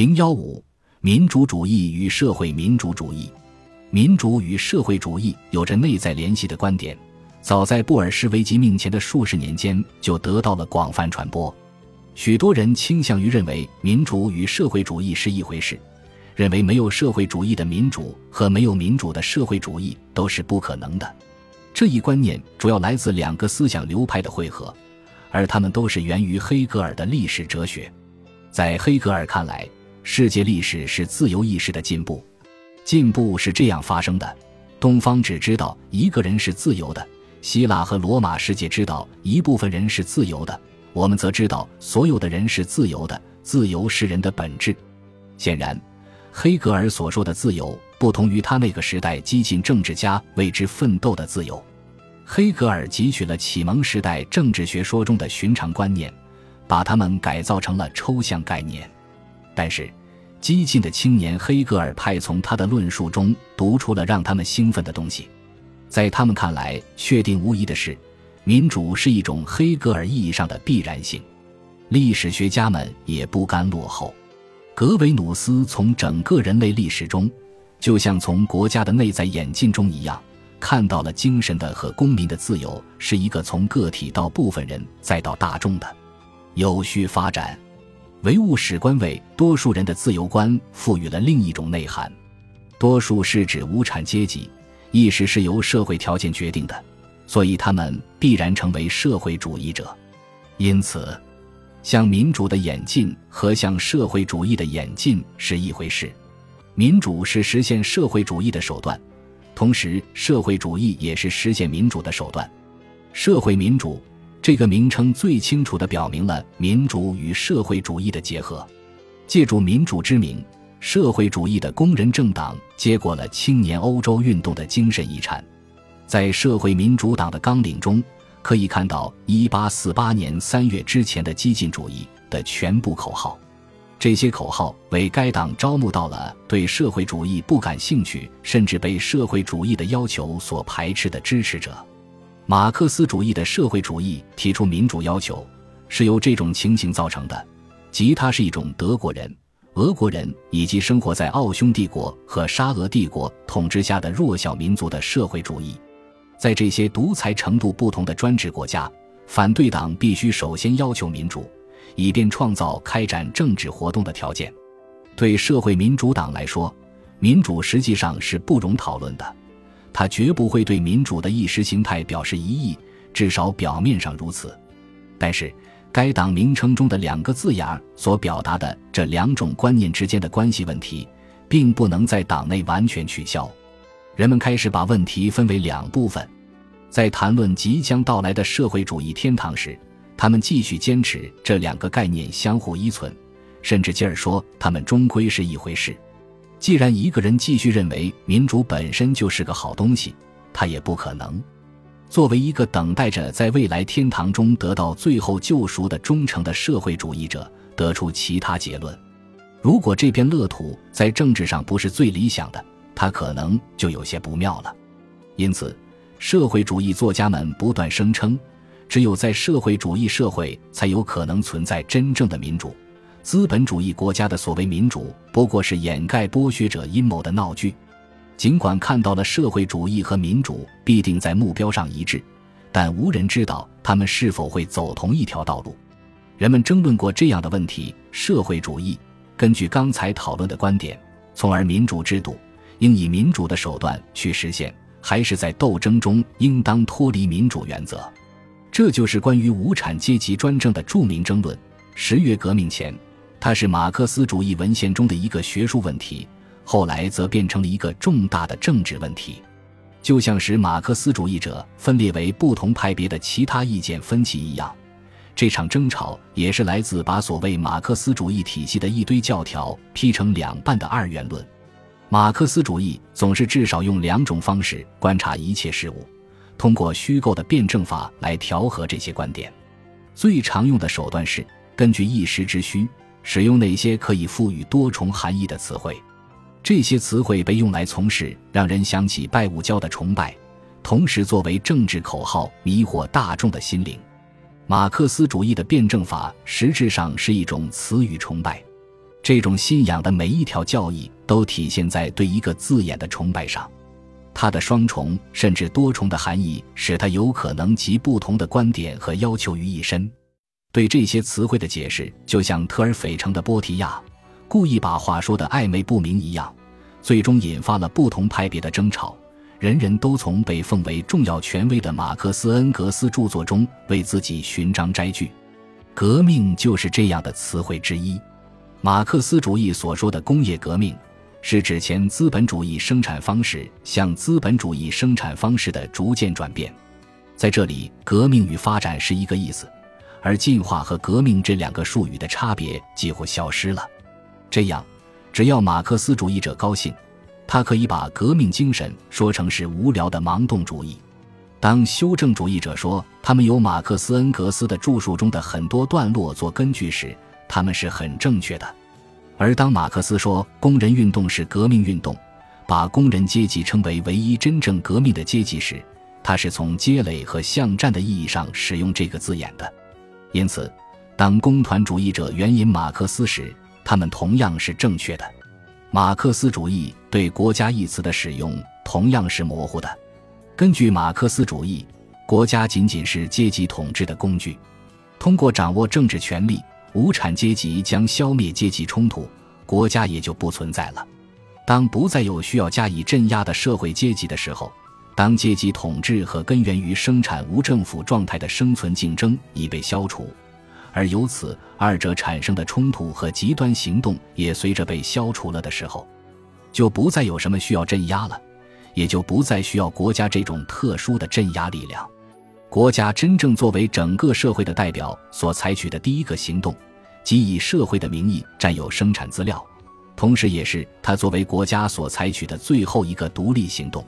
零幺五，民主主义与社会民主主义。民主与社会主义有着内在联系的观点，早在布尔什维奇命前的数十年间就得到了广泛传播。许多人倾向于认为民主与社会主义是一回事，认为没有社会主义的民主和没有民主的社会主义都是不可能的。这一观念主要来自两个思想流派的汇合，而它们都是源于黑格尔的历史哲学。在黑格尔看来，世界历史是自由意识的进步。进步是这样发生的：东方只知道一个人是自由的，希腊和罗马世界知道一部分人是自由的，我们则知道所有的人是自由的。自由是人的本质。显然，黑格尔所说的自由不同于他那个时代激进政治家为之奋斗的自由。黑格尔汲取了启蒙时代政治学说中的寻常观念，把它们改造成了抽象概念。但是，激进的青年黑格尔派从他的论述中读出了让他们兴奋的东西，在他们看来，确定无疑的是，民主是一种黑格尔意义上的必然性。历史学家们也不甘落后，格维努斯从整个人类历史中，就像从国家的内在演进中一样，看到了精神的和公民的自由是一个从个体到部分人再到大众的有序发展。唯物史观为多数人的自由观赋予了另一种内涵。多数是指无产阶级，意识是由社会条件决定的，所以他们必然成为社会主义者。因此，向民主的演进和向社会主义的演进是一回事。民主是实现社会主义的手段，同时社会主义也是实现民主的手段。社会民主。这个名称最清楚地表明了民主与社会主义的结合。借助民主之名，社会主义的工人政党接过了青年欧洲运动的精神遗产。在社会民主党的纲领中，可以看到1848年3月之前的激进主义的全部口号。这些口号为该党招募到了对社会主义不感兴趣，甚至被社会主义的要求所排斥的支持者。马克思主义的社会主义提出民主要求，是由这种情形造成的，即它是一种德国人、俄国人以及生活在奥匈帝国和沙俄帝国统治下的弱小民族的社会主义。在这些独裁程度不同的专制国家，反对党必须首先要求民主，以便创造开展政治活动的条件。对社会民主党来说，民主实际上是不容讨论的。他绝不会对民主的意识形态表示异议，至少表面上如此。但是，该党名称中的两个字眼所表达的这两种观念之间的关系问题，并不能在党内完全取消。人们开始把问题分为两部分，在谈论即将到来的社会主义天堂时，他们继续坚持这两个概念相互依存，甚至进而说他们终归是一回事。既然一个人继续认为民主本身就是个好东西，他也不可能作为一个等待着在未来天堂中得到最后救赎的忠诚的社会主义者得出其他结论。如果这片乐土在政治上不是最理想的，他可能就有些不妙了。因此，社会主义作家们不断声称，只有在社会主义社会才有可能存在真正的民主。资本主义国家的所谓民主不过是掩盖剥削者阴谋的闹剧。尽管看到了社会主义和民主必定在目标上一致，但无人知道他们是否会走同一条道路。人们争论过这样的问题：社会主义根据刚才讨论的观点，从而民主制度应以民主的手段去实现，还是在斗争中应当脱离民主原则？这就是关于无产阶级专政的著名争论。十月革命前。它是马克思主义文献中的一个学术问题，后来则变成了一个重大的政治问题，就像使马克思主义者分裂为不同派别的其他意见分歧一样。这场争吵也是来自把所谓马克思主义体系的一堆教条劈成两半的二元论。马克思主义总是至少用两种方式观察一切事物，通过虚构的辩证法来调和这些观点。最常用的手段是根据一时之需。使用那些可以赋予多重含义的词汇，这些词汇被用来从事让人想起拜物教的崇拜，同时作为政治口号迷惑大众的心灵。马克思主义的辩证法实质上是一种词语崇拜。这种信仰的每一条教义都体现在对一个字眼的崇拜上。它的双重甚至多重的含义，使它有可能集不同的观点和要求于一身。对这些词汇的解释，就像特尔斐城的波提亚故意把话说的暧昧不明一样，最终引发了不同派别的争吵。人人都从被奉为重要权威的马克思恩格斯著作中为自己寻章摘句。革命就是这样的词汇之一。马克思主义所说的工业革命。是指前资本主义生产方式向资本主义生产方式的逐渐转变，在这里，革命与发展是一个意思，而进化和革命这两个术语的差别几乎消失了。这样，只要马克思主义者高兴，他可以把革命精神说成是无聊的盲动主义；当修正主义者说他们有马克思恩格斯的著述中的很多段落做根据时，他们是很正确的。而当马克思说工人运动是革命运动，把工人阶级称为唯一真正革命的阶级时，他是从积累和巷战的意义上使用这个字眼的。因此，当工团主义者援引马克思时，他们同样是正确的。马克思主义对“国家”一词的使用同样是模糊的。根据马克思主义，国家仅仅是阶级统治的工具，通过掌握政治权力。无产阶级将消灭阶级冲突，国家也就不存在了。当不再有需要加以镇压的社会阶级的时候，当阶级统治和根源于生产无政府状态的生存竞争已被消除，而由此二者产生的冲突和极端行动也随着被消除了的时候，就不再有什么需要镇压了，也就不再需要国家这种特殊的镇压力量。国家真正作为整个社会的代表所采取的第一个行动，即以社会的名义占有生产资料，同时也是他作为国家所采取的最后一个独立行动。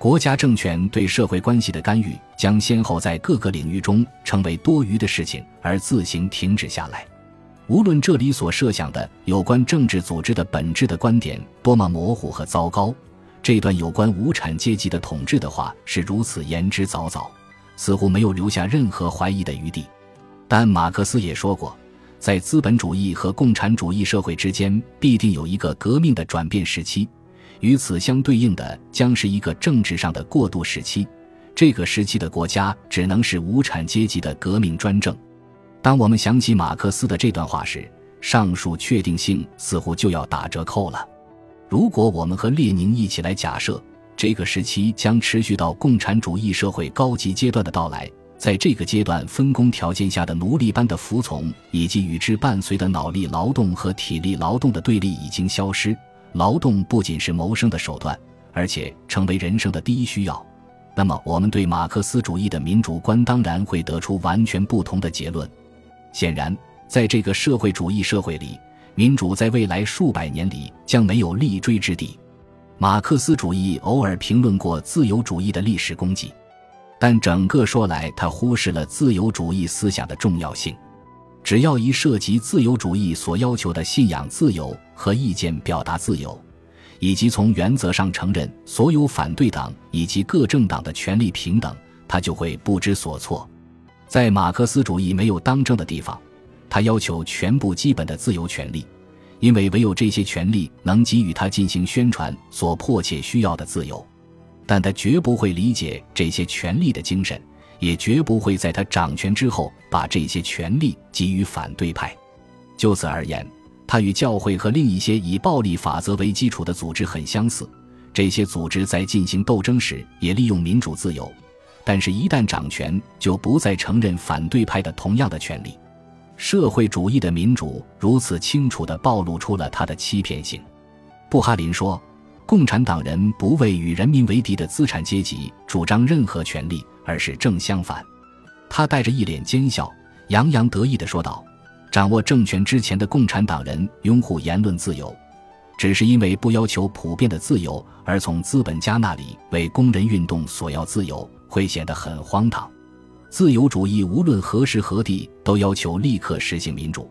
国家政权对社会关系的干预，将先后在各个领域中成为多余的事情而自行停止下来。无论这里所设想的有关政治组织的本质的观点多么模糊和糟糕，这段有关无产阶级的统治的话是如此言之凿凿。似乎没有留下任何怀疑的余地，但马克思也说过，在资本主义和共产主义社会之间必定有一个革命的转变时期，与此相对应的将是一个政治上的过渡时期。这个时期的国家只能是无产阶级的革命专政。当我们想起马克思的这段话时，上述确定性似乎就要打折扣了。如果我们和列宁一起来假设。这个时期将持续到共产主义社会高级阶段的到来。在这个阶段，分工条件下的奴隶般的服从，以及与之伴随的脑力劳动和体力劳动的对立已经消失。劳动不仅是谋生的手段，而且成为人生的第一需要。那么，我们对马克思主义的民主观当然会得出完全不同的结论。显然，在这个社会主义社会里，民主在未来数百年里将没有立锥之地。马克思主义偶尔评论过自由主义的历史功绩，但整个说来，他忽视了自由主义思想的重要性。只要一涉及自由主义所要求的信仰自由和意见表达自由，以及从原则上承认所有反对党以及各政党的权利平等，他就会不知所措。在马克思主义没有当政的地方，他要求全部基本的自由权利。因为唯有这些权利能给予他进行宣传所迫切需要的自由，但他绝不会理解这些权利的精神，也绝不会在他掌权之后把这些权利给予反对派。就此而言，他与教会和另一些以暴力法则为基础的组织很相似。这些组织在进行斗争时也利用民主自由，但是，一旦掌权，就不再承认反对派的同样的权利。社会主义的民主如此清楚地暴露出了他的欺骗性。布哈林说：“共产党人不为与人民为敌的资产阶级主张任何权利，而是正相反。”他带着一脸奸笑，洋洋得意地说道：“掌握政权之前的共产党人拥护言论自由，只是因为不要求普遍的自由，而从资本家那里为工人运动索要自由，会显得很荒唐。”自由主义无论何时何地都要求立刻实行民主，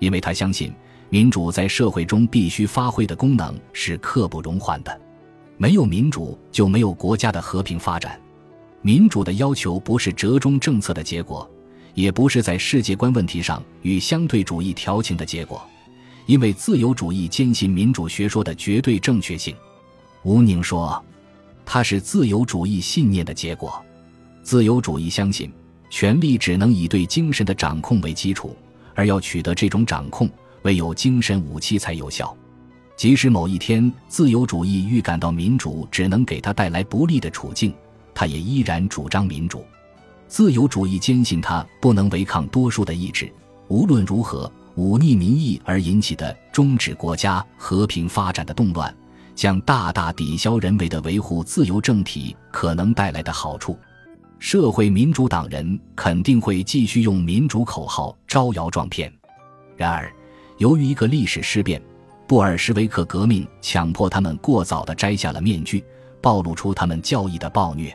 因为他相信民主在社会中必须发挥的功能是刻不容缓的。没有民主就没有国家的和平发展。民主的要求不是折中政策的结果，也不是在世界观问题上与相对主义调情的结果，因为自由主义坚信民主学说的绝对正确性。吴宁说，它是自由主义信念的结果。自由主义相信，权力只能以对精神的掌控为基础，而要取得这种掌控，唯有精神武器才有效。即使某一天自由主义预感到民主只能给他带来不利的处境，他也依然主张民主。自由主义坚信，他不能违抗多数的意志。无论如何。忤逆民意而引起的终止国家和平发展的动乱，将大大抵消人为的维护自由政体可能带来的好处。社会民主党人肯定会继续用民主口号招摇撞骗。然而，由于一个历史事变——布尔什维克革命，强迫他们过早地摘下了面具，暴露出他们教义的暴虐。